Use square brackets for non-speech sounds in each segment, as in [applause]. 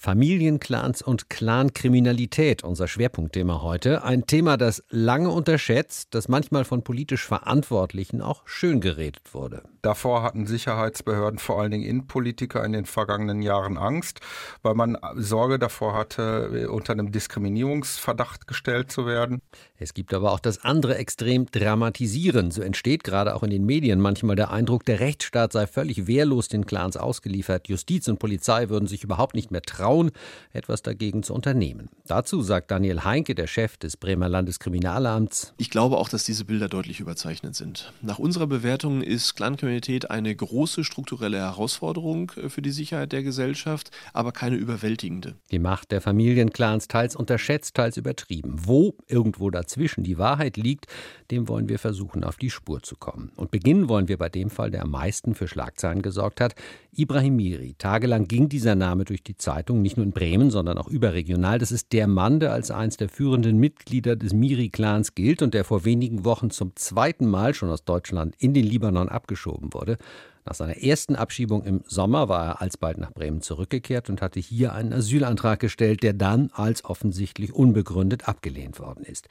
Familienclans und Clankriminalität, unser Schwerpunktthema heute. Ein Thema, das lange unterschätzt, das manchmal von politisch Verantwortlichen auch schön geredet wurde. Davor hatten Sicherheitsbehörden, vor allen Dingen Innenpolitiker in den vergangenen Jahren Angst, weil man Sorge davor hatte, unter einem Diskriminierungsverdacht gestellt zu werden. Es gibt aber auch das andere Extrem dramatisieren. So entsteht gerade auch in den Medien manchmal der Eindruck, der Rechtsstaat sei völlig wehrlos den Clans ausgeliefert. Justiz und Polizei würden sich überhaupt nicht mehr trauen trauen, etwas dagegen zu unternehmen. Dazu sagt Daniel Heinke, der Chef des Bremer Landeskriminalamts. Ich glaube auch, dass diese Bilder deutlich überzeichnet sind. Nach unserer Bewertung ist Clankriminalität eine große strukturelle Herausforderung äh, für die Sicherheit der Gesellschaft, aber keine überwältigende. Die Macht der Familienclans teils unterschätzt, teils übertrieben. Wo irgendwo dazwischen die Wahrheit liegt, dem wollen wir versuchen, auf die Spur zu kommen. Und beginnen wollen wir bei dem Fall, der am meisten für Schlagzeilen gesorgt hat. Ibrahim Miri. Tagelang ging dieser Name durch die Zeitung nicht nur in Bremen, sondern auch überregional. Das ist der Mann, der als eines der führenden Mitglieder des Miri-Clans gilt und der vor wenigen Wochen zum zweiten Mal schon aus Deutschland in den Libanon abgeschoben wurde. Nach seiner ersten Abschiebung im Sommer war er alsbald nach Bremen zurückgekehrt und hatte hier einen Asylantrag gestellt, der dann als offensichtlich unbegründet abgelehnt worden ist.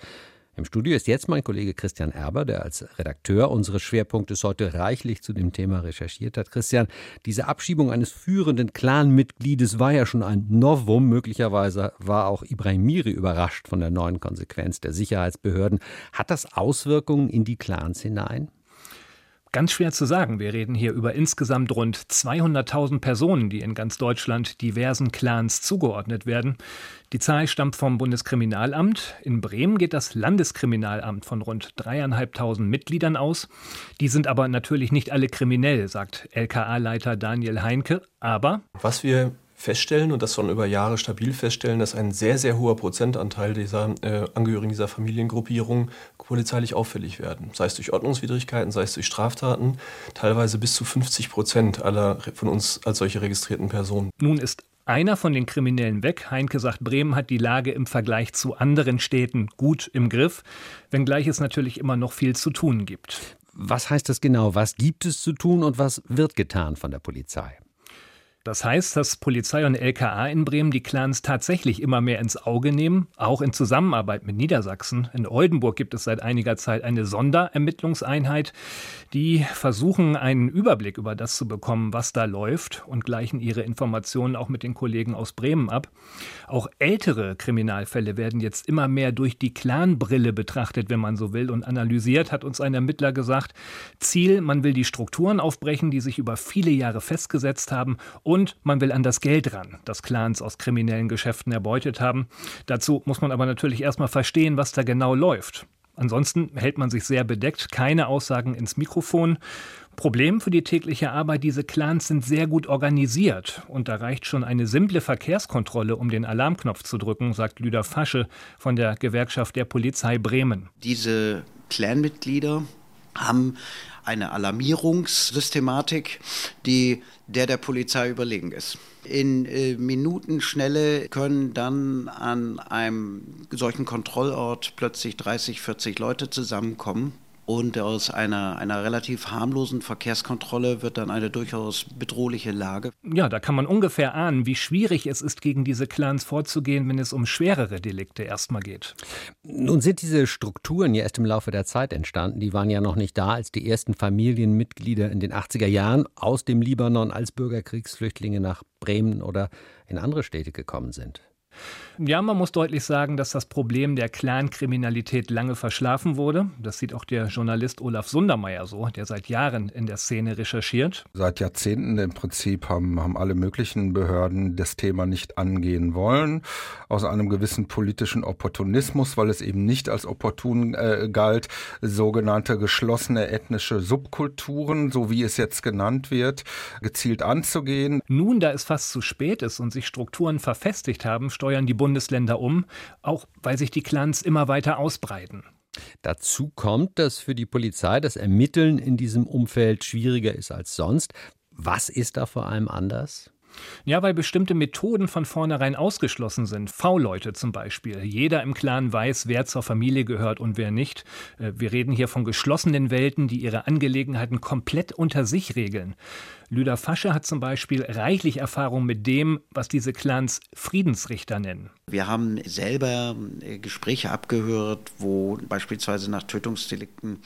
Im Studio ist jetzt mein Kollege Christian Erber, der als Redakteur unseres Schwerpunktes heute reichlich zu dem Thema recherchiert hat. Christian, diese Abschiebung eines führenden Clanmitgliedes war ja schon ein Novum. Möglicherweise war auch Ibrahim Miri überrascht von der neuen Konsequenz der Sicherheitsbehörden. Hat das Auswirkungen in die Clans hinein? Ganz schwer zu sagen. Wir reden hier über insgesamt rund 200.000 Personen, die in ganz Deutschland diversen Clans zugeordnet werden. Die Zahl stammt vom Bundeskriminalamt. In Bremen geht das Landeskriminalamt von rund dreieinhalbtausend Mitgliedern aus. Die sind aber natürlich nicht alle kriminell, sagt LKA-Leiter Daniel Heinke. Aber was wir feststellen und das schon über Jahre stabil feststellen, dass ein sehr, sehr hoher Prozentanteil dieser äh, Angehörigen dieser Familiengruppierung polizeilich auffällig werden. Sei es durch Ordnungswidrigkeiten, sei es durch Straftaten, teilweise bis zu 50 Prozent aller von uns als solche registrierten Personen. Nun ist einer von den Kriminellen weg. Heinke sagt, Bremen hat die Lage im Vergleich zu anderen Städten gut im Griff, wenngleich es natürlich immer noch viel zu tun gibt. Was heißt das genau? Was gibt es zu tun und was wird getan von der Polizei? Das heißt, dass Polizei und LKA in Bremen die Clans tatsächlich immer mehr ins Auge nehmen, auch in Zusammenarbeit mit Niedersachsen. In Oldenburg gibt es seit einiger Zeit eine Sonderermittlungseinheit, die versuchen, einen Überblick über das zu bekommen, was da läuft und gleichen ihre Informationen auch mit den Kollegen aus Bremen ab. Auch ältere Kriminalfälle werden jetzt immer mehr durch die Clanbrille betrachtet, wenn man so will, und analysiert, hat uns ein Ermittler gesagt. Ziel, man will die Strukturen aufbrechen, die sich über viele Jahre festgesetzt haben und man will an das Geld ran, das Clans aus kriminellen Geschäften erbeutet haben. Dazu muss man aber natürlich erstmal verstehen, was da genau läuft. Ansonsten hält man sich sehr bedeckt, keine Aussagen ins Mikrofon. Problem für die tägliche Arbeit, diese Clans sind sehr gut organisiert und da reicht schon eine simple Verkehrskontrolle, um den Alarmknopf zu drücken, sagt Lüder Fasche von der Gewerkschaft der Polizei Bremen. Diese Clanmitglieder haben eine Alarmierungssystematik, die der der Polizei überlegen ist. In äh, Minutenschnelle können dann an einem solchen Kontrollort plötzlich 30, 40 Leute zusammenkommen und aus einer, einer relativ harmlosen Verkehrskontrolle wird dann eine durchaus bedrohliche Lage. Ja, da kann man ungefähr ahnen, wie schwierig es ist, gegen diese Clans vorzugehen, wenn es um schwerere Delikte erstmal geht. Nun sind diese Strukturen ja erst im Laufe der Zeit entstanden. Die waren ja noch nicht da, als die ersten Familienmitglieder in den 80er Jahren aus dem Libanon als Bürgerkriegsflüchtlinge nach Bremen oder in andere Städte gekommen sind. Ja, man muss deutlich sagen, dass das Problem der Clankriminalität lange verschlafen wurde. Das sieht auch der Journalist Olaf Sundermeier so, der seit Jahren in der Szene recherchiert. Seit Jahrzehnten im Prinzip haben, haben alle möglichen Behörden das Thema nicht angehen wollen, aus einem gewissen politischen Opportunismus, weil es eben nicht als opportun äh, galt, sogenannte geschlossene ethnische Subkulturen, so wie es jetzt genannt wird, gezielt anzugehen. Nun, da es fast zu spät ist und sich Strukturen verfestigt haben, steuern die Bundesländer um, auch weil sich die Clans immer weiter ausbreiten. Dazu kommt, dass für die Polizei das Ermitteln in diesem Umfeld schwieriger ist als sonst. Was ist da vor allem anders? Ja, weil bestimmte Methoden von vornherein ausgeschlossen sind. V-Leute zum Beispiel. Jeder im Clan weiß, wer zur Familie gehört und wer nicht. Äh, wir reden hier von geschlossenen Welten, die ihre Angelegenheiten komplett unter sich regeln. Lüder Fasche hat zum Beispiel reichlich Erfahrung mit dem, was diese Clans Friedensrichter nennen. Wir haben selber äh, Gespräche abgehört, wo beispielsweise nach Tötungsdelikten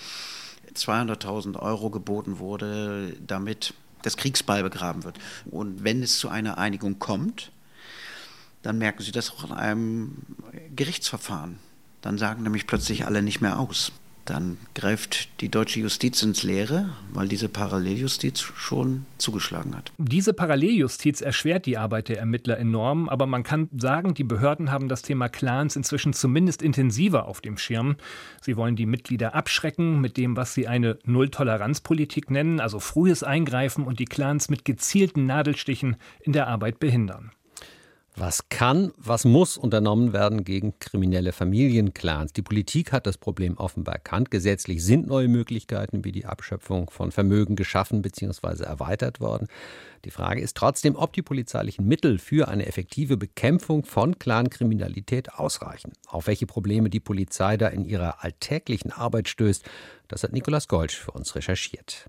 200.000 Euro geboten wurde, damit das Kriegsball begraben wird. Und wenn es zu einer Einigung kommt, dann merken Sie das auch in einem Gerichtsverfahren. Dann sagen nämlich plötzlich alle nicht mehr aus dann greift die deutsche Justiz ins Leere, weil diese Paralleljustiz schon zugeschlagen hat. Diese Paralleljustiz erschwert die Arbeit der Ermittler enorm, aber man kann sagen, die Behörden haben das Thema Clans inzwischen zumindest intensiver auf dem Schirm. Sie wollen die Mitglieder abschrecken mit dem, was sie eine Null-Toleranz-Politik nennen, also frühes Eingreifen und die Clans mit gezielten Nadelstichen in der Arbeit behindern. Was kann, was muss unternommen werden gegen kriminelle Familienclans? Die Politik hat das Problem offenbar erkannt. Gesetzlich sind neue Möglichkeiten wie die Abschöpfung von Vermögen geschaffen bzw. erweitert worden. Die Frage ist trotzdem, ob die polizeilichen Mittel für eine effektive Bekämpfung von Clankriminalität ausreichen. Auf welche Probleme die Polizei da in ihrer alltäglichen Arbeit stößt, das hat Nikolaus Golsch für uns recherchiert.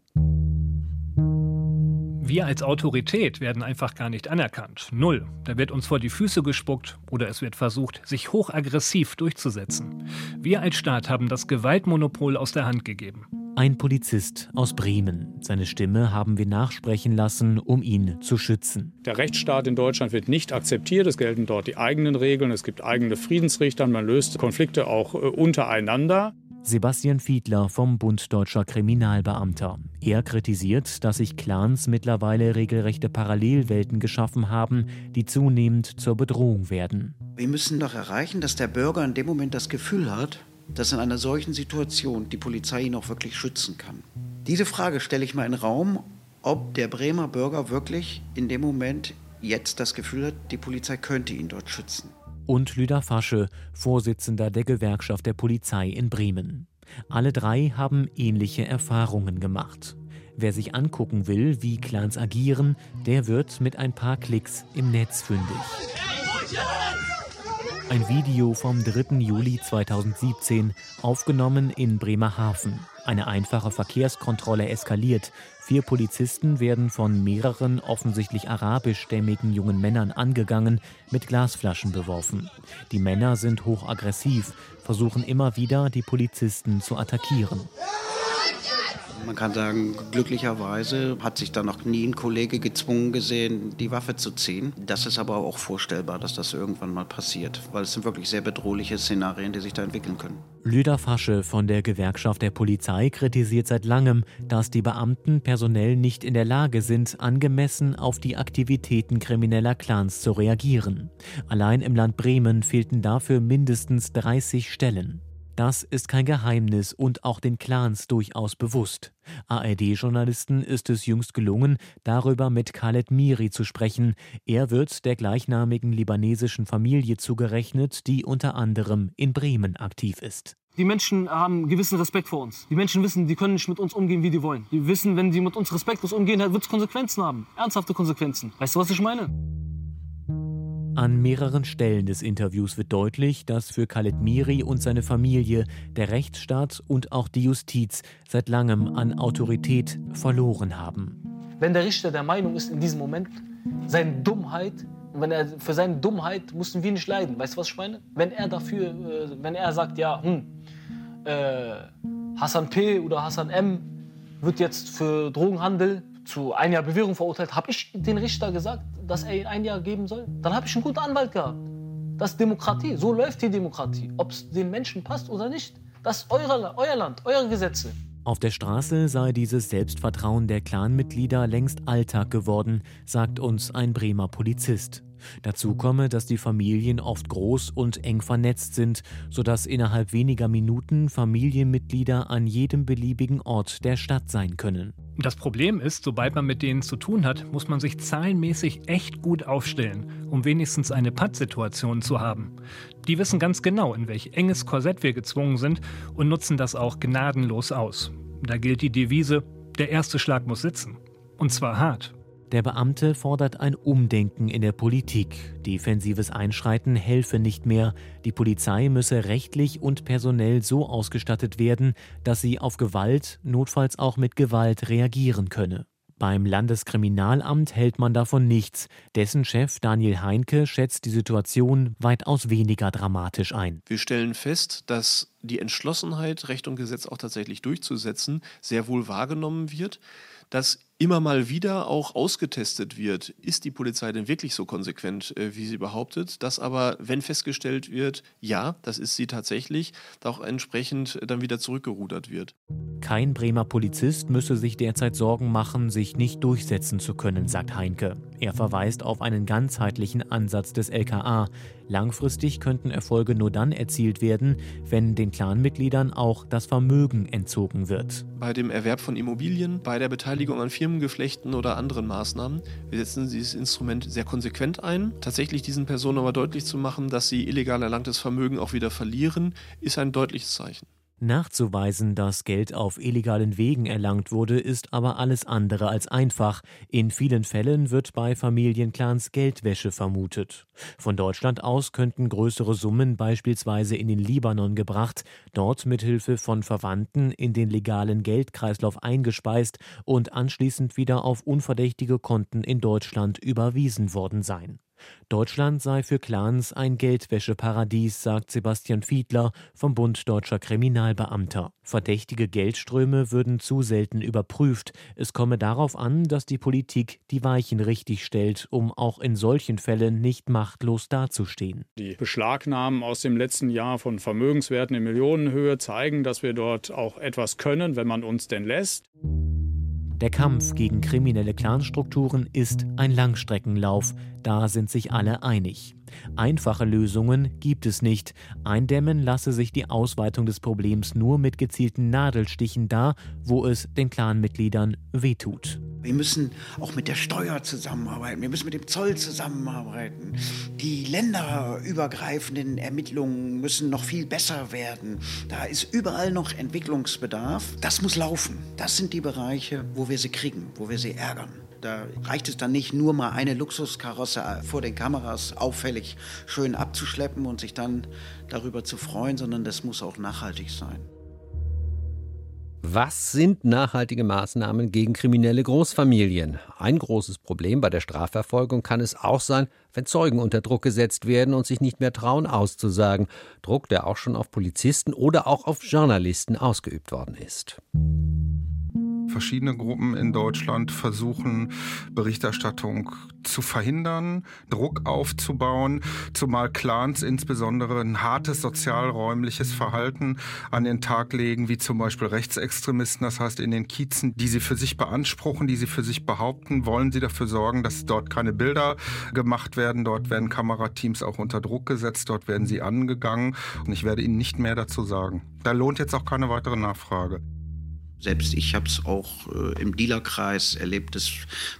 Wir als Autorität werden einfach gar nicht anerkannt. Null. Da wird uns vor die Füße gespuckt oder es wird versucht, sich hochaggressiv durchzusetzen. Wir als Staat haben das Gewaltmonopol aus der Hand gegeben. Ein Polizist aus Bremen. Seine Stimme haben wir nachsprechen lassen, um ihn zu schützen. Der Rechtsstaat in Deutschland wird nicht akzeptiert. Es gelten dort die eigenen Regeln. Es gibt eigene Friedensrichter. Man löst Konflikte auch äh, untereinander. Sebastian Fiedler vom Bund Deutscher Kriminalbeamter. Er kritisiert, dass sich Clans mittlerweile regelrechte Parallelwelten geschaffen haben, die zunehmend zur Bedrohung werden. Wir müssen doch erreichen, dass der Bürger in dem Moment das Gefühl hat, dass in einer solchen Situation die Polizei ihn auch wirklich schützen kann. Diese Frage stelle ich mal in den Raum, ob der Bremer Bürger wirklich in dem Moment jetzt das Gefühl hat, die Polizei könnte ihn dort schützen und Lüder Fasche, Vorsitzender der Gewerkschaft der Polizei in Bremen. Alle drei haben ähnliche Erfahrungen gemacht. Wer sich angucken will, wie Clans agieren, der wird mit ein paar Klicks im Netz fündig. Ein Video vom 3. Juli 2017, aufgenommen in Bremerhaven. Eine einfache Verkehrskontrolle eskaliert. Vier Polizisten werden von mehreren offensichtlich arabischstämmigen jungen Männern angegangen, mit Glasflaschen beworfen. Die Männer sind hochaggressiv, versuchen immer wieder, die Polizisten zu attackieren. Man kann sagen, glücklicherweise hat sich da noch nie ein Kollege gezwungen gesehen, die Waffe zu ziehen. Das ist aber auch vorstellbar, dass das irgendwann mal passiert, weil es sind wirklich sehr bedrohliche Szenarien, die sich da entwickeln können. Lüder Fasche von der Gewerkschaft der Polizei kritisiert seit langem, dass die Beamten personell nicht in der Lage sind, angemessen auf die Aktivitäten krimineller Clans zu reagieren. Allein im Land Bremen fehlten dafür mindestens 30 Stellen. Das ist kein Geheimnis und auch den Clans durchaus bewusst. ARD-Journalisten ist es jüngst gelungen, darüber mit Khaled Miri zu sprechen. Er wird der gleichnamigen libanesischen Familie zugerechnet, die unter anderem in Bremen aktiv ist. Die Menschen haben gewissen Respekt vor uns. Die Menschen wissen, die können nicht mit uns umgehen, wie die wollen. Die wissen, wenn sie mit uns respektlos umgehen, wird es Konsequenzen haben. Ernsthafte Konsequenzen. Weißt du, was ich meine? An mehreren Stellen des Interviews wird deutlich, dass für Khaled Miri und seine Familie der Rechtsstaat und auch die Justiz seit langem an Autorität verloren haben. Wenn der Richter der Meinung ist in diesem Moment, seine Dummheit, wenn er für seine Dummheit mussten wir nicht leiden, weißt du was ich meine? Wenn er dafür, äh, wenn er sagt, ja, hm, äh, Hassan P oder Hassan M wird jetzt für Drogenhandel zu ein Jahr Bewährung verurteilt, habe ich den Richter gesagt, dass er ihn ein Jahr geben soll? Dann habe ich einen guten Anwalt gehabt. Das ist Demokratie. So läuft die Demokratie. Ob es den Menschen passt oder nicht, das ist euer, euer Land, eure Gesetze. Auf der Straße sei dieses Selbstvertrauen der Clanmitglieder längst Alltag geworden, sagt uns ein Bremer Polizist. Dazu komme, dass die Familien oft groß und eng vernetzt sind, sodass innerhalb weniger Minuten Familienmitglieder an jedem beliebigen Ort der Stadt sein können. Das Problem ist, sobald man mit denen zu tun hat, muss man sich zahlenmäßig echt gut aufstellen, um wenigstens eine Pattsituation zu haben. Die wissen ganz genau, in welch enges Korsett wir gezwungen sind und nutzen das auch gnadenlos aus. Da gilt die Devise, der erste Schlag muss sitzen. Und zwar hart. Der Beamte fordert ein Umdenken in der Politik. Defensives Einschreiten helfe nicht mehr. Die Polizei müsse rechtlich und personell so ausgestattet werden, dass sie auf Gewalt, notfalls auch mit Gewalt reagieren könne. Beim Landeskriminalamt hält man davon nichts. Dessen Chef Daniel Heinke schätzt die Situation weitaus weniger dramatisch ein. Wir stellen fest, dass die Entschlossenheit, Recht und Gesetz auch tatsächlich durchzusetzen, sehr wohl wahrgenommen wird, dass immer mal wieder auch ausgetestet wird, ist die Polizei denn wirklich so konsequent, äh, wie sie behauptet, dass aber, wenn festgestellt wird, ja, das ist sie tatsächlich, auch entsprechend dann wieder zurückgerudert wird. Kein Bremer Polizist müsse sich derzeit Sorgen machen, sich nicht durchsetzen zu können, sagt Heinke. Er verweist auf einen ganzheitlichen Ansatz des LKA. Langfristig könnten Erfolge nur dann erzielt werden, wenn den Clanmitgliedern auch das Vermögen entzogen wird. Bei dem Erwerb von Immobilien, bei der Beteiligung an Firmengeflechten oder anderen Maßnahmen. Wir setzen dieses Instrument sehr konsequent ein. Tatsächlich diesen Personen aber deutlich zu machen, dass sie illegal erlangtes Vermögen auch wieder verlieren, ist ein deutliches Zeichen. Nachzuweisen, dass Geld auf illegalen Wegen erlangt wurde, ist aber alles andere als einfach. In vielen Fällen wird bei Familienclans Geldwäsche vermutet. Von Deutschland aus könnten größere Summen beispielsweise in den Libanon gebracht, dort mithilfe von Verwandten in den legalen Geldkreislauf eingespeist und anschließend wieder auf unverdächtige Konten in Deutschland überwiesen worden sein. Deutschland sei für Clans ein Geldwäscheparadies, sagt Sebastian Fiedler vom Bund Deutscher Kriminalbeamter. Verdächtige Geldströme würden zu selten überprüft. Es komme darauf an, dass die Politik die Weichen richtig stellt, um auch in solchen Fällen nicht machtlos dazustehen. Die Beschlagnahmen aus dem letzten Jahr von Vermögenswerten in Millionenhöhe zeigen, dass wir dort auch etwas können, wenn man uns denn lässt. Der Kampf gegen kriminelle Clanstrukturen ist ein Langstreckenlauf, da sind sich alle einig. Einfache Lösungen gibt es nicht. Eindämmen lasse sich die Ausweitung des Problems nur mit gezielten Nadelstichen da, wo es den Clanmitgliedern wehtut. Wir müssen auch mit der Steuer zusammenarbeiten. Wir müssen mit dem Zoll zusammenarbeiten. Die länderübergreifenden Ermittlungen müssen noch viel besser werden. Da ist überall noch Entwicklungsbedarf. Das muss laufen. Das sind die Bereiche, wo wir sie kriegen, wo wir sie ärgern. Da reicht es dann nicht nur mal eine Luxuskarosse vor den Kameras auffällig schön abzuschleppen und sich dann darüber zu freuen, sondern das muss auch nachhaltig sein. Was sind nachhaltige Maßnahmen gegen kriminelle Großfamilien? Ein großes Problem bei der Strafverfolgung kann es auch sein, wenn Zeugen unter Druck gesetzt werden und sich nicht mehr trauen auszusagen. Druck, der auch schon auf Polizisten oder auch auf Journalisten ausgeübt worden ist. Verschiedene Gruppen in Deutschland versuchen, Berichterstattung zu verhindern, Druck aufzubauen, zumal Clans insbesondere ein hartes sozialräumliches Verhalten an den Tag legen, wie zum Beispiel Rechtsextremisten. Das heißt, in den Kiezen, die sie für sich beanspruchen, die sie für sich behaupten, wollen sie dafür sorgen, dass dort keine Bilder gemacht werden. Dort werden Kamerateams auch unter Druck gesetzt, dort werden sie angegangen. Und ich werde Ihnen nicht mehr dazu sagen. Da lohnt jetzt auch keine weitere Nachfrage. Selbst ich habe es auch äh, im Dealerkreis erlebt, dass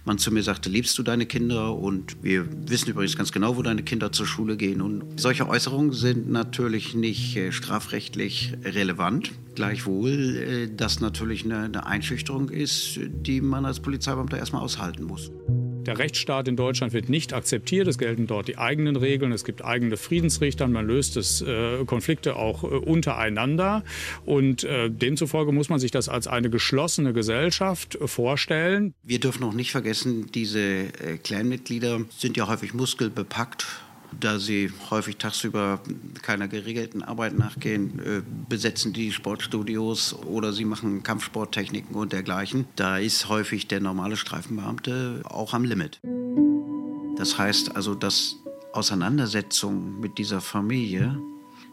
man zu mir sagte, liebst du deine Kinder? Und wir wissen übrigens ganz genau, wo deine Kinder zur Schule gehen. Und solche Äußerungen sind natürlich nicht äh, strafrechtlich relevant. Gleichwohl, äh, das natürlich eine, eine Einschüchterung ist, die man als Polizeibeamter erstmal aushalten muss. Der Rechtsstaat in Deutschland wird nicht akzeptiert. Es gelten dort die eigenen Regeln. Es gibt eigene Friedensrichter. Man löst es, äh, Konflikte auch äh, untereinander. Und äh, demzufolge muss man sich das als eine geschlossene Gesellschaft vorstellen. Wir dürfen auch nicht vergessen, diese äh, Clanmitglieder sind ja häufig muskelbepackt da sie häufig tagsüber keiner geregelten Arbeit nachgehen, äh, besetzen die Sportstudios oder sie machen Kampfsporttechniken und dergleichen. Da ist häufig der normale Streifenbeamte auch am Limit. Das heißt also, dass Auseinandersetzungen mit dieser Familie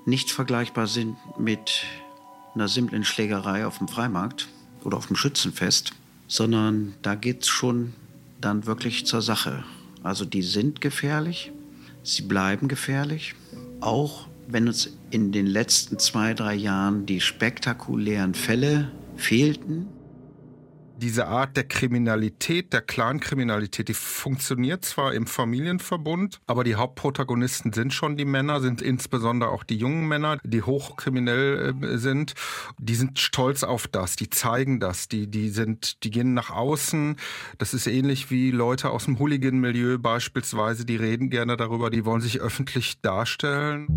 nicht vergleichbar sind mit einer simplen Schlägerei auf dem Freimarkt oder auf dem Schützenfest, sondern da geht es schon dann wirklich zur Sache. Also die sind gefährlich, Sie bleiben gefährlich, auch wenn uns in den letzten zwei, drei Jahren die spektakulären Fälle fehlten. Diese Art der Kriminalität, der Clankriminalität, die funktioniert zwar im Familienverbund, aber die Hauptprotagonisten sind schon die Männer, sind insbesondere auch die jungen Männer, die hochkriminell äh, sind. Die sind stolz auf das, die zeigen das, die, die sind, die gehen nach außen. Das ist ähnlich wie Leute aus dem Hooligan-Milieu beispielsweise, die reden gerne darüber, die wollen sich öffentlich darstellen.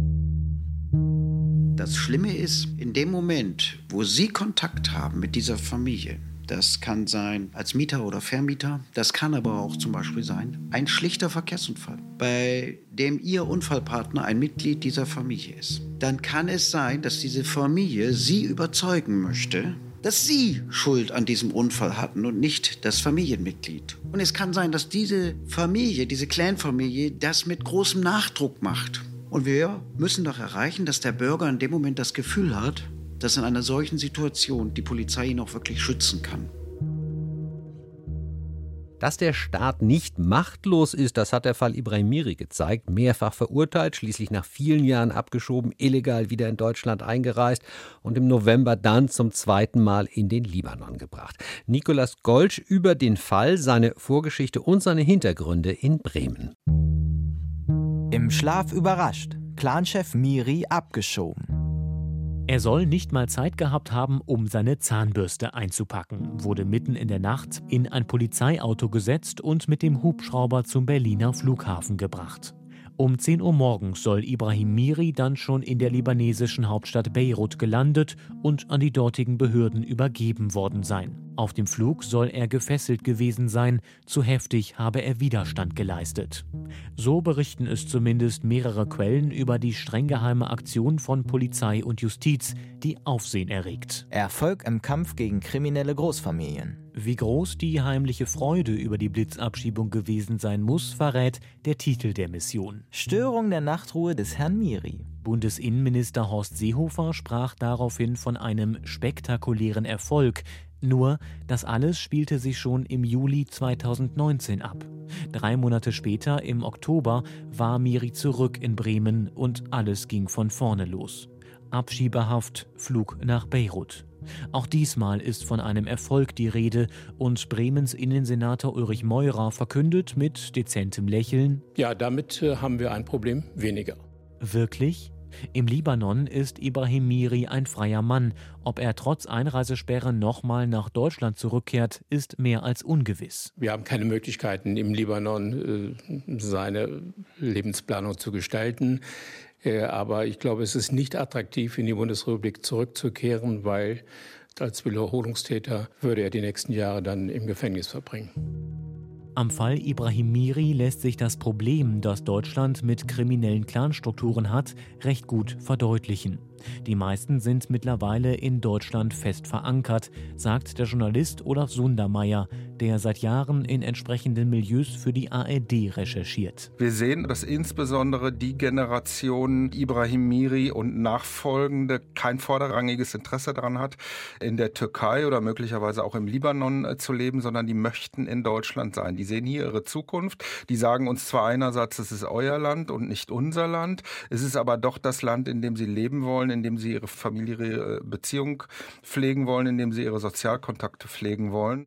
Das Schlimme ist, in dem Moment, wo Sie Kontakt haben mit dieser Familie, das kann sein als Mieter oder Vermieter, das kann aber auch zum Beispiel sein ein schlichter Verkehrsunfall, bei dem Ihr Unfallpartner ein Mitglied dieser Familie ist. Dann kann es sein, dass diese Familie Sie überzeugen möchte, dass Sie Schuld an diesem Unfall hatten und nicht das Familienmitglied. Und es kann sein, dass diese Familie, diese Clanfamilie, das mit großem Nachdruck macht. Und wir müssen doch erreichen, dass der Bürger in dem Moment das Gefühl hat, dass in einer solchen Situation die Polizei ihn auch wirklich schützen kann. Dass der Staat nicht machtlos ist, das hat der Fall Ibrahim Miri gezeigt. Mehrfach verurteilt, schließlich nach vielen Jahren abgeschoben, illegal wieder in Deutschland eingereist und im November dann zum zweiten Mal in den Libanon gebracht. Nikolas Golsch über den Fall, seine Vorgeschichte und seine Hintergründe in Bremen. Im Schlaf überrascht. Clanchef Miri abgeschoben. Er soll nicht mal Zeit gehabt haben, um seine Zahnbürste einzupacken, wurde mitten in der Nacht in ein Polizeiauto gesetzt und mit dem Hubschrauber zum Berliner Flughafen gebracht. Um 10 Uhr morgens soll Ibrahim Miri dann schon in der libanesischen Hauptstadt Beirut gelandet und an die dortigen Behörden übergeben worden sein. Auf dem Flug soll er gefesselt gewesen sein, zu heftig habe er Widerstand geleistet. So berichten es zumindest mehrere Quellen über die streng geheime Aktion von Polizei und Justiz, die Aufsehen erregt. Erfolg im Kampf gegen kriminelle Großfamilien. Wie groß die heimliche Freude über die Blitzabschiebung gewesen sein muss, verrät der Titel der Mission. Störung der Nachtruhe des Herrn Miri. Bundesinnenminister Horst Seehofer sprach daraufhin von einem spektakulären Erfolg, nur, das alles spielte sich schon im Juli 2019 ab. Drei Monate später, im Oktober, war Miri zurück in Bremen und alles ging von vorne los. Abschiebehaft, Flug nach Beirut. Auch diesmal ist von einem Erfolg die Rede und Bremens Innensenator Ulrich Meurer verkündet mit dezentem Lächeln: Ja, damit äh, haben wir ein Problem weniger. Wirklich? Im Libanon ist Ibrahim Miri ein freier Mann. Ob er trotz Einreisesperre nochmal nach Deutschland zurückkehrt, ist mehr als ungewiss. Wir haben keine Möglichkeiten, im Libanon äh, seine Lebensplanung zu gestalten. Äh, aber ich glaube, es ist nicht attraktiv, in die Bundesrepublik zurückzukehren, weil als Wiederholungstäter würde er die nächsten Jahre dann im Gefängnis verbringen. Am Fall Ibrahim Miri lässt sich das Problem, das Deutschland mit kriminellen Clanstrukturen hat, recht gut verdeutlichen. Die meisten sind mittlerweile in Deutschland fest verankert, sagt der Journalist Olaf Sundermeier, der seit Jahren in entsprechenden Milieus für die ARD recherchiert. Wir sehen, dass insbesondere die Generation Ibrahim Miri und Nachfolgende kein vorderrangiges Interesse daran hat, in der Türkei oder möglicherweise auch im Libanon äh, zu leben, sondern die möchten in Deutschland sein. Die sehen hier ihre Zukunft. Die sagen uns zwar einerseits, es ist euer Land und nicht unser Land, es ist aber doch das Land, in dem sie leben wollen, in dem sie ihre familiäre Beziehung pflegen wollen, in dem sie ihre Sozialkontakte pflegen wollen.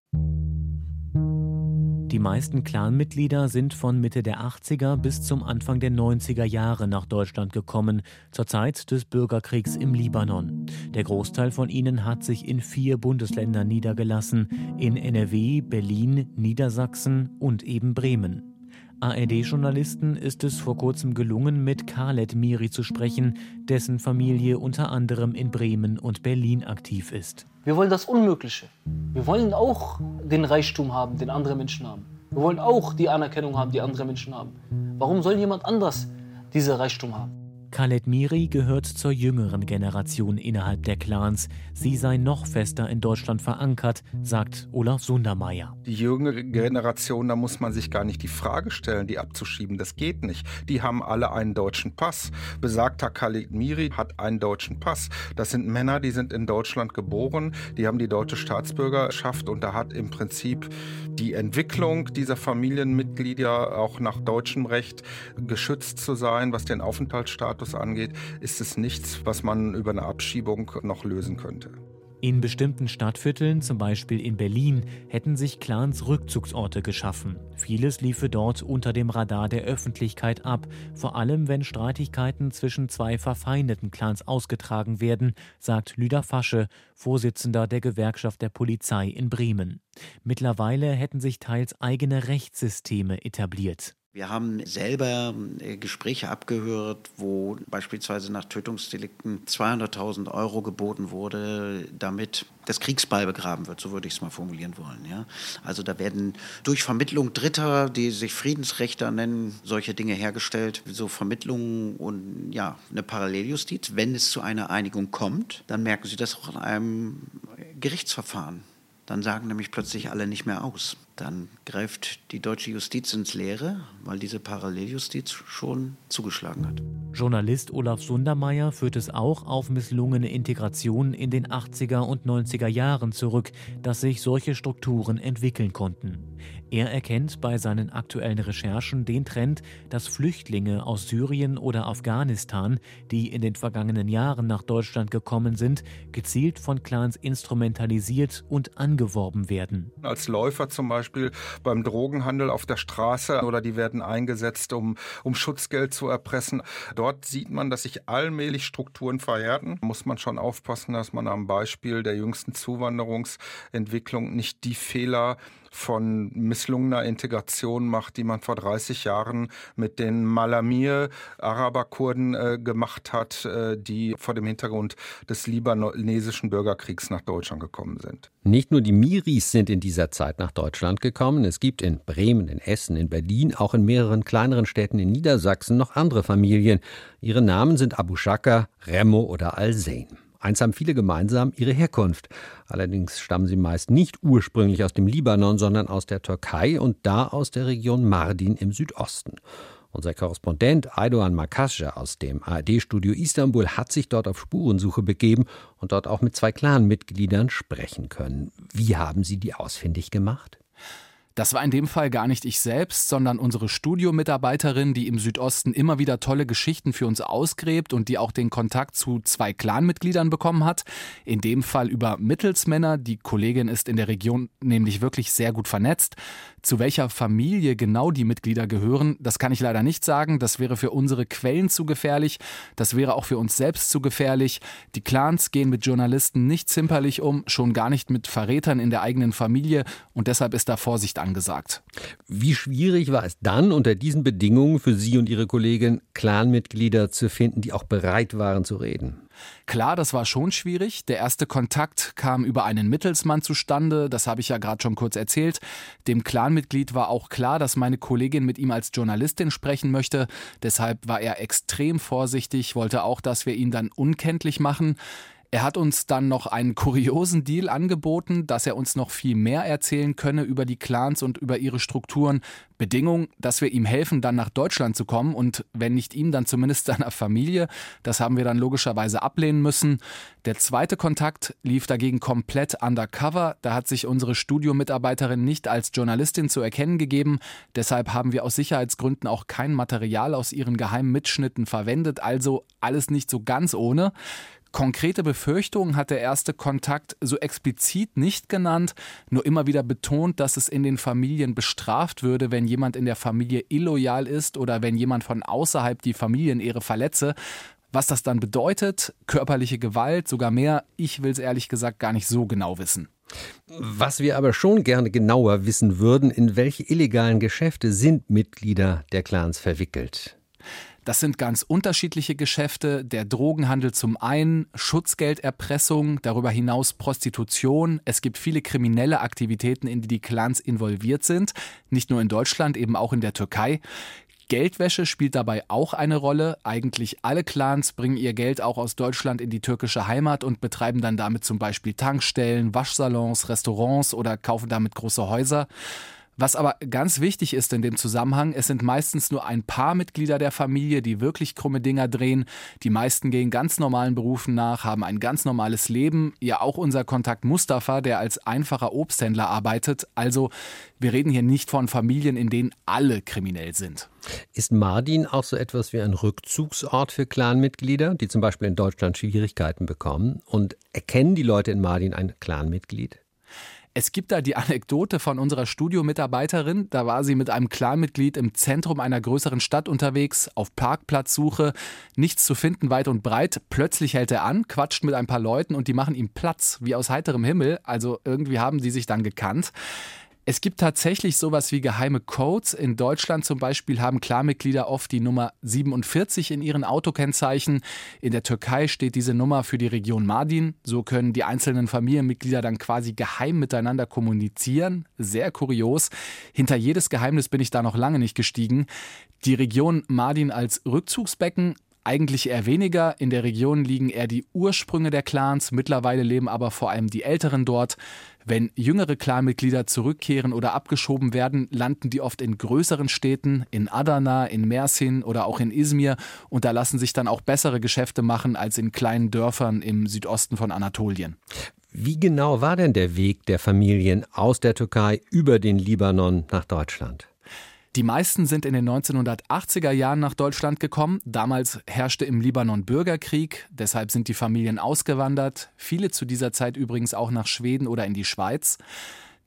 Die meisten Clanmitglieder sind von Mitte der 80er bis zum Anfang der 90er Jahre nach Deutschland gekommen, zur Zeit des Bürgerkriegs im Libanon. Der Großteil von ihnen hat sich in vier Bundesländern niedergelassen, in NRW, Berlin, Niedersachsen und eben Bremen. ARD-Journalisten ist es vor kurzem gelungen, mit Khaled Miri zu sprechen, dessen Familie unter anderem in Bremen und Berlin aktiv ist. Wir wollen das Unmögliche. Wir wollen auch den Reichtum haben, den andere Menschen haben. Wir wollen auch die Anerkennung haben, die andere Menschen haben. Warum soll jemand anders diesen Reichtum haben? Khaled Miri gehört zur jüngeren Generation innerhalb der Clans. Sie sei noch fester in Deutschland verankert, sagt Olaf Sundermeier. Die jüngere Generation, da muss man sich gar nicht die Frage stellen, die abzuschieben. Das geht nicht. Die haben alle einen deutschen Pass. Besagter Khaled Miri hat einen deutschen Pass. Das sind Männer, die sind in Deutschland geboren, die haben die deutsche Staatsbürgerschaft und da hat im Prinzip die Entwicklung dieser Familienmitglieder auch nach deutschem Recht geschützt zu sein, was den Aufenthaltsstatus angeht, ist es nichts, was man über eine Abschiebung noch lösen könnte. In bestimmten Stadtvierteln, zum Beispiel in Berlin, hätten sich Clans Rückzugsorte geschaffen. Vieles liefe dort unter dem Radar der Öffentlichkeit ab, vor allem wenn Streitigkeiten zwischen zwei verfeindeten Clans ausgetragen werden, sagt Lüder Fasche, Vorsitzender der Gewerkschaft der Polizei in Bremen. Mittlerweile hätten sich teils eigene Rechtssysteme etabliert. Wir haben selber äh, Gespräche abgehört, wo beispielsweise nach Tötungsdelikten 200.000 Euro geboten wurde, damit das Kriegsball begraben wird, so würde ich es mal formulieren wollen. Ja? Also da werden durch Vermittlung Dritter, die sich Friedensrechter nennen, solche Dinge hergestellt, so Vermittlungen und ja, eine Paralleljustiz. Wenn es zu einer Einigung kommt, dann merken Sie das auch in einem Gerichtsverfahren. Dann sagen nämlich plötzlich alle nicht mehr aus dann greift die deutsche Justiz ins Leere, weil diese Paralleljustiz schon zugeschlagen hat. Journalist Olaf Sundermeier führt es auch auf misslungene Integration in den 80er und 90er Jahren zurück, dass sich solche Strukturen entwickeln konnten. Er erkennt bei seinen aktuellen Recherchen den Trend, dass Flüchtlinge aus Syrien oder Afghanistan, die in den vergangenen Jahren nach Deutschland gekommen sind, gezielt von Clans instrumentalisiert und angeworben werden. Als Läufer zum Beispiel Beispiel beim Drogenhandel auf der Straße oder die werden eingesetzt, um, um Schutzgeld zu erpressen. Dort sieht man, dass sich allmählich Strukturen verhärten. Muss man schon aufpassen, dass man am Beispiel der jüngsten Zuwanderungsentwicklung nicht die Fehler von misslungener Integration macht, die man vor 30 Jahren mit den Malamir Araberkurden äh, gemacht hat, äh, die vor dem Hintergrund des libanesischen Bürgerkriegs nach Deutschland gekommen sind. Nicht nur die Miris sind in dieser Zeit nach Deutschland gekommen, es gibt in Bremen, in Essen, in Berlin, auch in mehreren kleineren Städten in Niedersachsen noch andere Familien. Ihre Namen sind Abu Shaka, Remo oder Al-Zain. Eins haben viele gemeinsam, ihre Herkunft. Allerdings stammen sie meist nicht ursprünglich aus dem Libanon, sondern aus der Türkei und da aus der Region Mardin im Südosten. Unser Korrespondent Aydoğan Makasja aus dem ARD-Studio Istanbul hat sich dort auf Spurensuche begeben und dort auch mit zwei Clanmitgliedern sprechen können. Wie haben Sie die ausfindig gemacht? Das war in dem Fall gar nicht ich selbst, sondern unsere Studiomitarbeiterin, die im Südosten immer wieder tolle Geschichten für uns ausgräbt und die auch den Kontakt zu zwei Clanmitgliedern bekommen hat. In dem Fall über Mittelsmänner. Die Kollegin ist in der Region nämlich wirklich sehr gut vernetzt. Zu welcher Familie genau die Mitglieder gehören, das kann ich leider nicht sagen. Das wäre für unsere Quellen zu gefährlich. Das wäre auch für uns selbst zu gefährlich. Die Clans gehen mit Journalisten nicht zimperlich um, schon gar nicht mit Verrätern in der eigenen Familie. Und deshalb ist da Vorsicht angesagt. Wie schwierig war es dann unter diesen Bedingungen für Sie und Ihre Kollegin, Clanmitglieder zu finden, die auch bereit waren zu reden? Klar, das war schon schwierig. Der erste Kontakt kam über einen Mittelsmann zustande, das habe ich ja gerade schon kurz erzählt. Dem Clanmitglied war auch klar, dass meine Kollegin mit ihm als Journalistin sprechen möchte. Deshalb war er extrem vorsichtig, wollte auch, dass wir ihn dann unkenntlich machen. Er hat uns dann noch einen kuriosen Deal angeboten, dass er uns noch viel mehr erzählen könne über die Clans und über ihre Strukturen. Bedingung, dass wir ihm helfen, dann nach Deutschland zu kommen und wenn nicht ihm, dann zumindest [laughs] seiner Familie. Das haben wir dann logischerweise ablehnen müssen. Der zweite Kontakt lief dagegen komplett undercover. Da hat sich unsere Studiomitarbeiterin nicht als Journalistin zu erkennen gegeben. Deshalb haben wir aus Sicherheitsgründen auch kein Material aus ihren geheimen Mitschnitten verwendet. Also alles nicht so ganz ohne. Konkrete Befürchtungen hat der erste Kontakt so explizit nicht genannt, nur immer wieder betont, dass es in den Familien bestraft würde, wenn jemand in der Familie illoyal ist oder wenn jemand von außerhalb die Familienehre verletze. Was das dann bedeutet, körperliche Gewalt, sogar mehr, ich will es ehrlich gesagt gar nicht so genau wissen. Was wir aber schon gerne genauer wissen würden, in welche illegalen Geschäfte sind Mitglieder der Clans verwickelt? Das sind ganz unterschiedliche Geschäfte. Der Drogenhandel zum einen, Schutzgelderpressung, darüber hinaus Prostitution. Es gibt viele kriminelle Aktivitäten, in die die Clans involviert sind. Nicht nur in Deutschland, eben auch in der Türkei. Geldwäsche spielt dabei auch eine Rolle. Eigentlich alle Clans bringen ihr Geld auch aus Deutschland in die türkische Heimat und betreiben dann damit zum Beispiel Tankstellen, Waschsalons, Restaurants oder kaufen damit große Häuser. Was aber ganz wichtig ist in dem Zusammenhang, es sind meistens nur ein paar Mitglieder der Familie, die wirklich krumme Dinger drehen. Die meisten gehen ganz normalen Berufen nach, haben ein ganz normales Leben. Ja, auch unser Kontakt Mustafa, der als einfacher Obsthändler arbeitet. Also, wir reden hier nicht von Familien, in denen alle kriminell sind. Ist Mardin auch so etwas wie ein Rückzugsort für Clanmitglieder, die zum Beispiel in Deutschland Schwierigkeiten bekommen? Und erkennen die Leute in Mardin ein Clanmitglied? Es gibt da die Anekdote von unserer Studiomitarbeiterin. Da war sie mit einem Clanmitglied im Zentrum einer größeren Stadt unterwegs, auf Parkplatzsuche. Nichts zu finden, weit und breit. Plötzlich hält er an, quatscht mit ein paar Leuten und die machen ihm Platz, wie aus heiterem Himmel. Also irgendwie haben sie sich dann gekannt. Es gibt tatsächlich sowas wie geheime Codes. In Deutschland zum Beispiel haben Klarmitglieder oft die Nummer 47 in ihren Autokennzeichen. In der Türkei steht diese Nummer für die Region Mardin. So können die einzelnen Familienmitglieder dann quasi geheim miteinander kommunizieren. Sehr kurios. Hinter jedes Geheimnis bin ich da noch lange nicht gestiegen. Die Region Mardin als Rückzugsbecken eigentlich eher weniger. In der Region liegen eher die Ursprünge der Clans. Mittlerweile leben aber vor allem die Älteren dort. Wenn jüngere Clanmitglieder zurückkehren oder abgeschoben werden, landen die oft in größeren Städten, in Adana, in Mersin oder auch in Izmir und da lassen sich dann auch bessere Geschäfte machen als in kleinen Dörfern im Südosten von Anatolien. Wie genau war denn der Weg der Familien aus der Türkei über den Libanon nach Deutschland? Die meisten sind in den 1980er Jahren nach Deutschland gekommen. Damals herrschte im Libanon Bürgerkrieg, deshalb sind die Familien ausgewandert. Viele zu dieser Zeit übrigens auch nach Schweden oder in die Schweiz.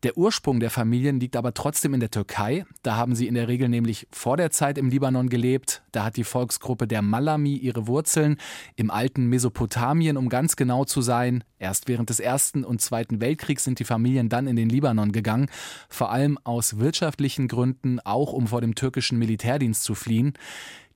Der Ursprung der Familien liegt aber trotzdem in der Türkei. Da haben sie in der Regel nämlich vor der Zeit im Libanon gelebt. Da hat die Volksgruppe der Malami ihre Wurzeln im alten Mesopotamien, um ganz genau zu sein. Erst während des Ersten und Zweiten Weltkriegs sind die Familien dann in den Libanon gegangen, vor allem aus wirtschaftlichen Gründen, auch um vor dem türkischen Militärdienst zu fliehen.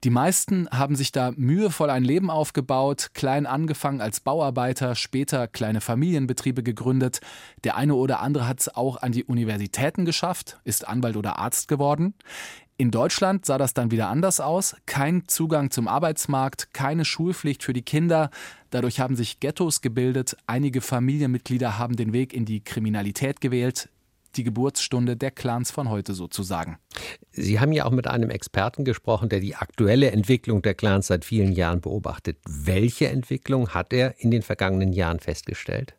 Die meisten haben sich da mühevoll ein Leben aufgebaut, klein angefangen als Bauarbeiter, später kleine Familienbetriebe gegründet. Der eine oder andere hat es auch an die Universitäten geschafft, ist Anwalt oder Arzt geworden. In Deutschland sah das dann wieder anders aus. Kein Zugang zum Arbeitsmarkt, keine Schulpflicht für die Kinder. Dadurch haben sich Ghettos gebildet. Einige Familienmitglieder haben den Weg in die Kriminalität gewählt die Geburtsstunde der Clans von heute sozusagen. Sie haben ja auch mit einem Experten gesprochen, der die aktuelle Entwicklung der Clans seit vielen Jahren beobachtet. Welche Entwicklung hat er in den vergangenen Jahren festgestellt?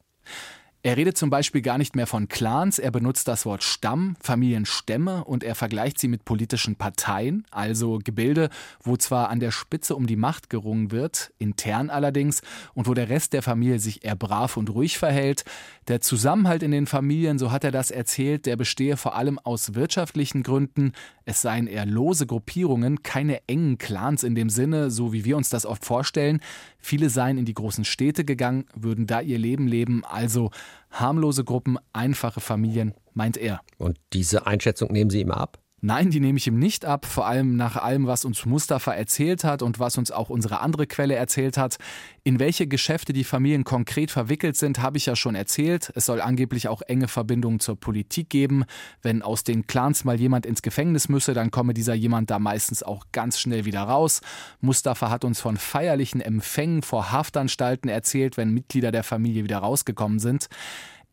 Er redet zum Beispiel gar nicht mehr von Clans, er benutzt das Wort Stamm, Familienstämme und er vergleicht sie mit politischen Parteien, also Gebilde, wo zwar an der Spitze um die Macht gerungen wird, intern allerdings, und wo der Rest der Familie sich eher brav und ruhig verhält. Der Zusammenhalt in den Familien, so hat er das erzählt, der bestehe vor allem aus wirtschaftlichen Gründen, es seien eher lose Gruppierungen, keine engen Clans in dem Sinne, so wie wir uns das oft vorstellen. Viele seien in die großen Städte gegangen, würden da ihr Leben leben, also harmlose Gruppen, einfache Familien, meint er. Und diese Einschätzung nehmen Sie ihm ab? Nein, die nehme ich ihm nicht ab, vor allem nach allem, was uns Mustafa erzählt hat und was uns auch unsere andere Quelle erzählt hat. In welche Geschäfte die Familien konkret verwickelt sind, habe ich ja schon erzählt. Es soll angeblich auch enge Verbindungen zur Politik geben. Wenn aus den Clans mal jemand ins Gefängnis müsse, dann komme dieser jemand da meistens auch ganz schnell wieder raus. Mustafa hat uns von feierlichen Empfängen vor Haftanstalten erzählt, wenn Mitglieder der Familie wieder rausgekommen sind.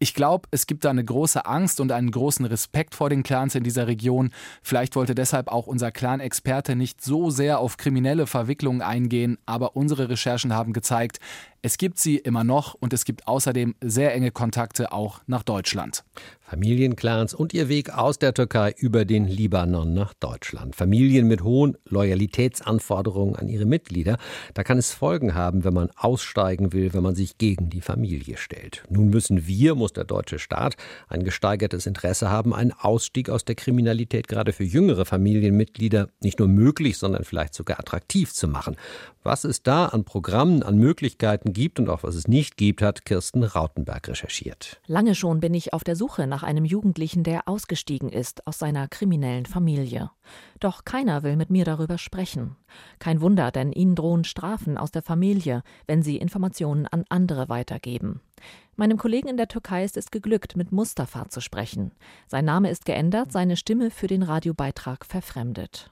Ich glaube, es gibt da eine große Angst und einen großen Respekt vor den Clans in dieser Region. Vielleicht wollte deshalb auch unser Clan-Experte nicht so sehr auf kriminelle Verwicklungen eingehen, aber unsere Recherchen haben gezeigt, es gibt sie immer noch und es gibt außerdem sehr enge Kontakte auch nach Deutschland. Familienclans und ihr Weg aus der Türkei über den Libanon nach Deutschland. Familien mit hohen Loyalitätsanforderungen an ihre Mitglieder. Da kann es Folgen haben, wenn man aussteigen will, wenn man sich gegen die Familie stellt. Nun müssen wir, muss der deutsche Staat, ein gesteigertes Interesse haben, einen Ausstieg aus der Kriminalität gerade für jüngere Familienmitglieder nicht nur möglich, sondern vielleicht sogar attraktiv zu machen. Was es da an Programmen, an Möglichkeiten gibt und auch was es nicht gibt, hat Kirsten Rautenberg recherchiert. Lange schon bin ich auf der Suche nach einem Jugendlichen, der ausgestiegen ist aus seiner kriminellen Familie. Doch keiner will mit mir darüber sprechen. Kein Wunder, denn ihnen drohen Strafen aus der Familie, wenn sie Informationen an andere weitergeben. Meinem Kollegen in der Türkei ist es geglückt, mit Mustafa zu sprechen. Sein Name ist geändert, seine Stimme für den Radiobeitrag verfremdet.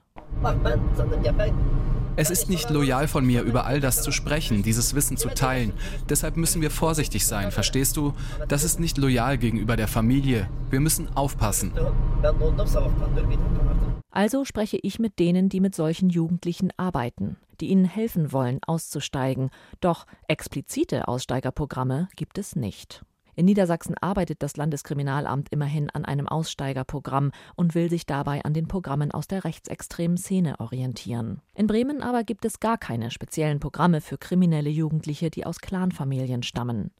Es ist nicht loyal von mir, über all das zu sprechen, dieses Wissen zu teilen. Deshalb müssen wir vorsichtig sein, verstehst du? Das ist nicht loyal gegenüber der Familie. Wir müssen aufpassen. Also spreche ich mit denen, die mit solchen Jugendlichen arbeiten, die ihnen helfen wollen, auszusteigen. Doch explizite Aussteigerprogramme gibt es nicht. In Niedersachsen arbeitet das Landeskriminalamt immerhin an einem Aussteigerprogramm und will sich dabei an den Programmen aus der rechtsextremen Szene orientieren. In Bremen aber gibt es gar keine speziellen Programme für kriminelle Jugendliche, die aus Clanfamilien stammen.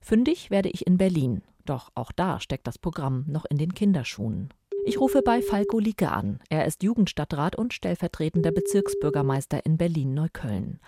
Fündig werde ich in Berlin, doch auch da steckt das Programm noch in den Kinderschuhen. Ich rufe bei Falko Lieke an. Er ist Jugendstadtrat und stellvertretender Bezirksbürgermeister in Berlin-Neukölln.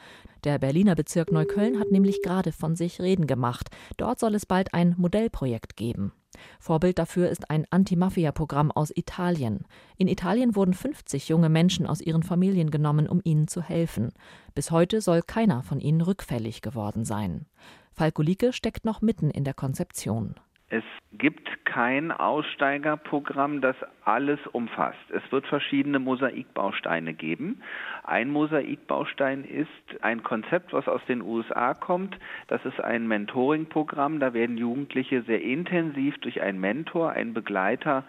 Der Berliner Bezirk Neukölln hat nämlich gerade von sich reden gemacht. Dort soll es bald ein Modellprojekt geben. Vorbild dafür ist ein Anti-Mafia-Programm aus Italien. In Italien wurden 50 junge Menschen aus ihren Familien genommen, um ihnen zu helfen. Bis heute soll keiner von ihnen rückfällig geworden sein. Falko Lieke steckt noch mitten in der Konzeption. Es gibt kein Aussteigerprogramm, das alles umfasst. Es wird verschiedene Mosaikbausteine geben. Ein Mosaikbaustein ist ein Konzept, was aus den USA kommt. Das ist ein Mentoring-Programm. Da werden Jugendliche sehr intensiv durch einen Mentor, einen Begleiter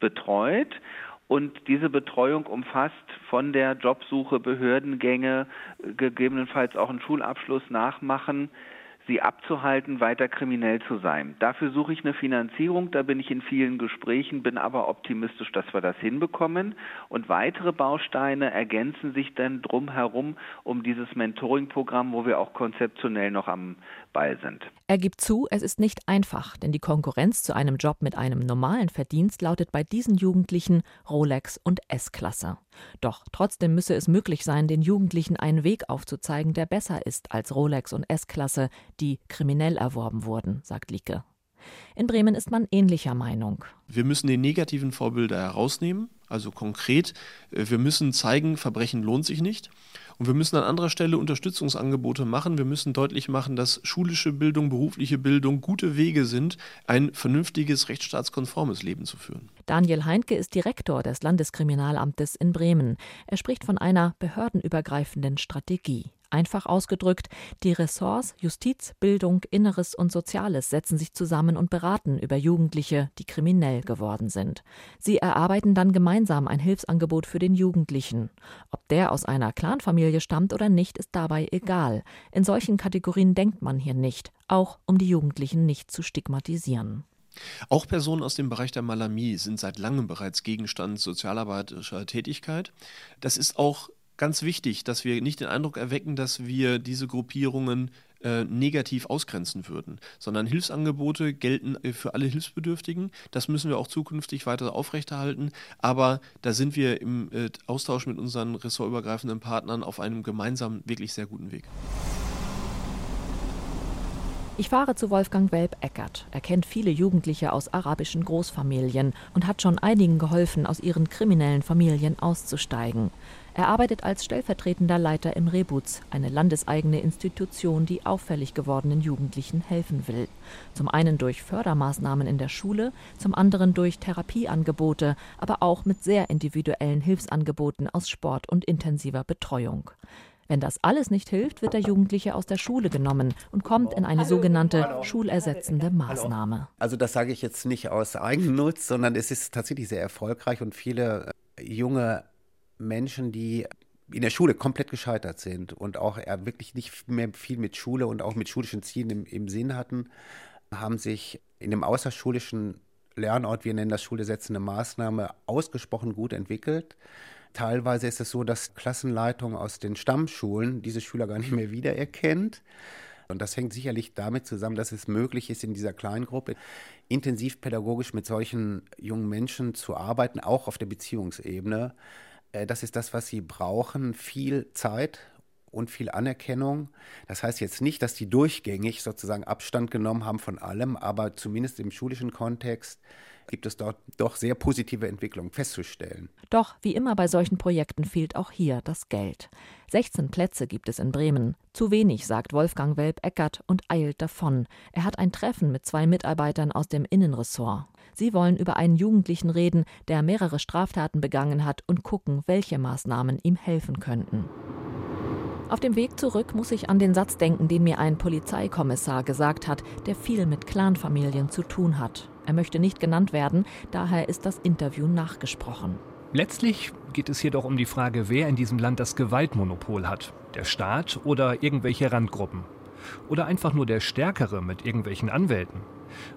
betreut. Und diese Betreuung umfasst von der Jobsuche, Behördengänge, gegebenenfalls auch einen Schulabschluss nachmachen, sie abzuhalten, weiter kriminell zu sein. Dafür suche ich eine Finanzierung, da bin ich in vielen Gesprächen, bin aber optimistisch, dass wir das hinbekommen. Und weitere Bausteine ergänzen sich dann drumherum um dieses Mentoring-Programm, wo wir auch konzeptionell noch am Ball sind. Er gibt zu, es ist nicht einfach, denn die Konkurrenz zu einem Job mit einem normalen Verdienst lautet bei diesen Jugendlichen Rolex und S-Klasse. Doch trotzdem müsse es möglich sein, den Jugendlichen einen Weg aufzuzeigen, der besser ist als Rolex und S-Klasse, die kriminell erworben wurden, sagt Lieke. In Bremen ist man ähnlicher Meinung. Wir müssen die negativen Vorbilder herausnehmen. Also konkret, äh, wir müssen zeigen, Verbrechen lohnt sich nicht. Und wir müssen an anderer Stelle Unterstützungsangebote machen. Wir müssen deutlich machen, dass schulische Bildung, berufliche Bildung gute Wege sind, ein vernünftiges, rechtsstaatskonformes Leben zu führen. Daniel Heinke ist Direktor des Landeskriminalamtes in Bremen. Er spricht von einer behördenübergreifenden Strategie. Einfach ausgedrückt, die Ressorts Justiz, Bildung, Inneres und Soziales setzen sich zusammen und beraten über Jugendliche, die kriminell geworden sind. Sie erarbeiten dann gemeinsam ein Hilfsangebot für den Jugendlichen. Ob der aus einer Clanfamilie stammt oder nicht, ist dabei egal. In solchen Kategorien denkt man hier nicht, auch um die Jugendlichen nicht zu stigmatisieren. Auch Personen aus dem Bereich der Malamie sind seit langem bereits Gegenstand sozialarbeiterischer Tätigkeit. Das ist auch ganz wichtig, dass wir nicht den Eindruck erwecken, dass wir diese Gruppierungen äh, negativ ausgrenzen würden, sondern Hilfsangebote gelten äh, für alle Hilfsbedürftigen. Das müssen wir auch zukünftig weiter aufrechterhalten. Aber da sind wir im äh, Austausch mit unseren ressortübergreifenden Partnern auf einem gemeinsamen, wirklich sehr guten Weg. Ich fahre zu Wolfgang Welb-Eckert. Er kennt viele Jugendliche aus arabischen Großfamilien und hat schon einigen geholfen, aus ihren kriminellen Familien auszusteigen. Er arbeitet als stellvertretender Leiter im Rebuz, eine landeseigene Institution, die auffällig gewordenen Jugendlichen helfen will. Zum einen durch Fördermaßnahmen in der Schule, zum anderen durch Therapieangebote, aber auch mit sehr individuellen Hilfsangeboten aus Sport und intensiver Betreuung. Wenn das alles nicht hilft, wird der Jugendliche aus der Schule genommen und kommt in eine sogenannte schulersetzende Maßnahme. Also das sage ich jetzt nicht aus Eigennutz, sondern es ist tatsächlich sehr erfolgreich und viele äh, junge Menschen, die in der Schule komplett gescheitert sind und auch wirklich nicht mehr viel mit Schule und auch mit schulischen Zielen im, im Sinn hatten, haben sich in dem außerschulischen Lernort, wir nennen das schulersetzende Maßnahme, ausgesprochen gut entwickelt. Teilweise ist es so, dass Klassenleitung aus den Stammschulen diese Schüler gar nicht mehr wiedererkennt. Und das hängt sicherlich damit zusammen, dass es möglich ist, in dieser kleinen Gruppe intensiv pädagogisch mit solchen jungen Menschen zu arbeiten, auch auf der Beziehungsebene. Äh, das ist das, was sie brauchen. Viel Zeit und viel Anerkennung. Das heißt jetzt nicht, dass die durchgängig sozusagen Abstand genommen haben von allem, aber zumindest im schulischen Kontext gibt es dort doch sehr positive Entwicklungen festzustellen. Doch wie immer bei solchen Projekten fehlt auch hier das Geld. 16 Plätze gibt es in Bremen. Zu wenig, sagt Wolfgang Welb-Eckert und eilt davon. Er hat ein Treffen mit zwei Mitarbeitern aus dem Innenressort. Sie wollen über einen Jugendlichen reden, der mehrere Straftaten begangen hat und gucken, welche Maßnahmen ihm helfen könnten. Auf dem Weg zurück muss ich an den Satz denken, den mir ein Polizeikommissar gesagt hat, der viel mit Clanfamilien zu tun hat. Er möchte nicht genannt werden, daher ist das Interview nachgesprochen. Letztlich geht es hier doch um die Frage, wer in diesem Land das Gewaltmonopol hat. Der Staat oder irgendwelche Randgruppen. Oder einfach nur der Stärkere mit irgendwelchen Anwälten.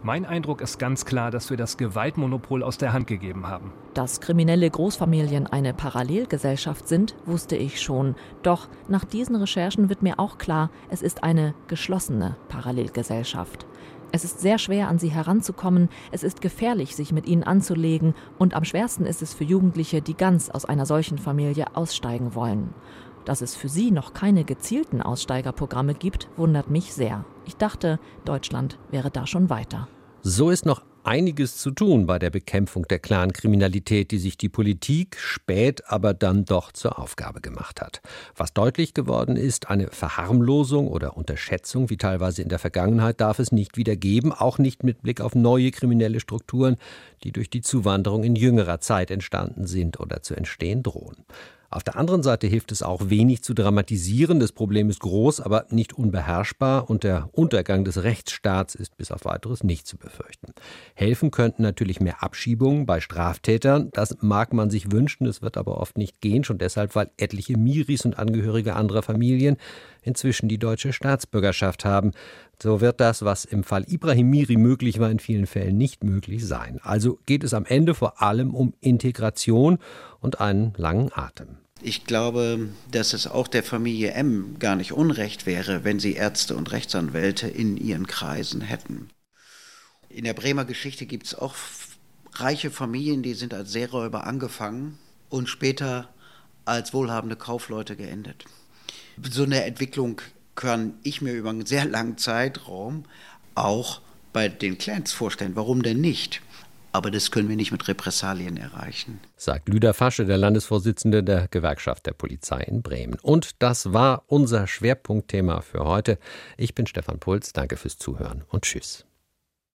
Mein Eindruck ist ganz klar, dass wir das Gewaltmonopol aus der Hand gegeben haben. Dass kriminelle Großfamilien eine Parallelgesellschaft sind, wusste ich schon. Doch nach diesen Recherchen wird mir auch klar, es ist eine geschlossene Parallelgesellschaft. Es ist sehr schwer, an sie heranzukommen, es ist gefährlich, sich mit ihnen anzulegen, und am schwersten ist es für Jugendliche, die ganz aus einer solchen Familie aussteigen wollen. Dass es für sie noch keine gezielten Aussteigerprogramme gibt, wundert mich sehr. Ich dachte, Deutschland wäre da schon weiter. So ist noch einiges zu tun bei der Bekämpfung der Clankriminalität, die sich die Politik spät aber dann doch zur Aufgabe gemacht hat. Was deutlich geworden ist, eine Verharmlosung oder Unterschätzung, wie teilweise in der Vergangenheit, darf es nicht wieder geben, auch nicht mit Blick auf neue kriminelle Strukturen, die durch die Zuwanderung in jüngerer Zeit entstanden sind oder zu entstehen drohen. Auf der anderen Seite hilft es auch wenig zu dramatisieren. Das Problem ist groß, aber nicht unbeherrschbar und der Untergang des Rechtsstaats ist bis auf weiteres nicht zu befürchten. Helfen könnten natürlich mehr Abschiebungen bei Straftätern. Das mag man sich wünschen, es wird aber oft nicht gehen, schon deshalb, weil etliche Miris und Angehörige anderer Familien inzwischen die deutsche Staatsbürgerschaft haben. So wird das, was im Fall Ibrahim Miri möglich war, in vielen Fällen nicht möglich sein. Also geht es am Ende vor allem um Integration und einen langen Atem. Ich glaube, dass es auch der Familie M gar nicht unrecht wäre, wenn sie Ärzte und Rechtsanwälte in ihren Kreisen hätten. In der Bremer Geschichte gibt es auch reiche Familien, die sind als Seeräuber angefangen und später als wohlhabende Kaufleute geendet. So eine Entwicklung kann ich mir über einen sehr langen Zeitraum auch bei den Clans vorstellen. Warum denn nicht? Aber das können wir nicht mit Repressalien erreichen. Sagt Lüder Fasche, der Landesvorsitzende der Gewerkschaft der Polizei in Bremen. Und das war unser Schwerpunktthema für heute. Ich bin Stefan Puls. Danke fürs Zuhören und Tschüss.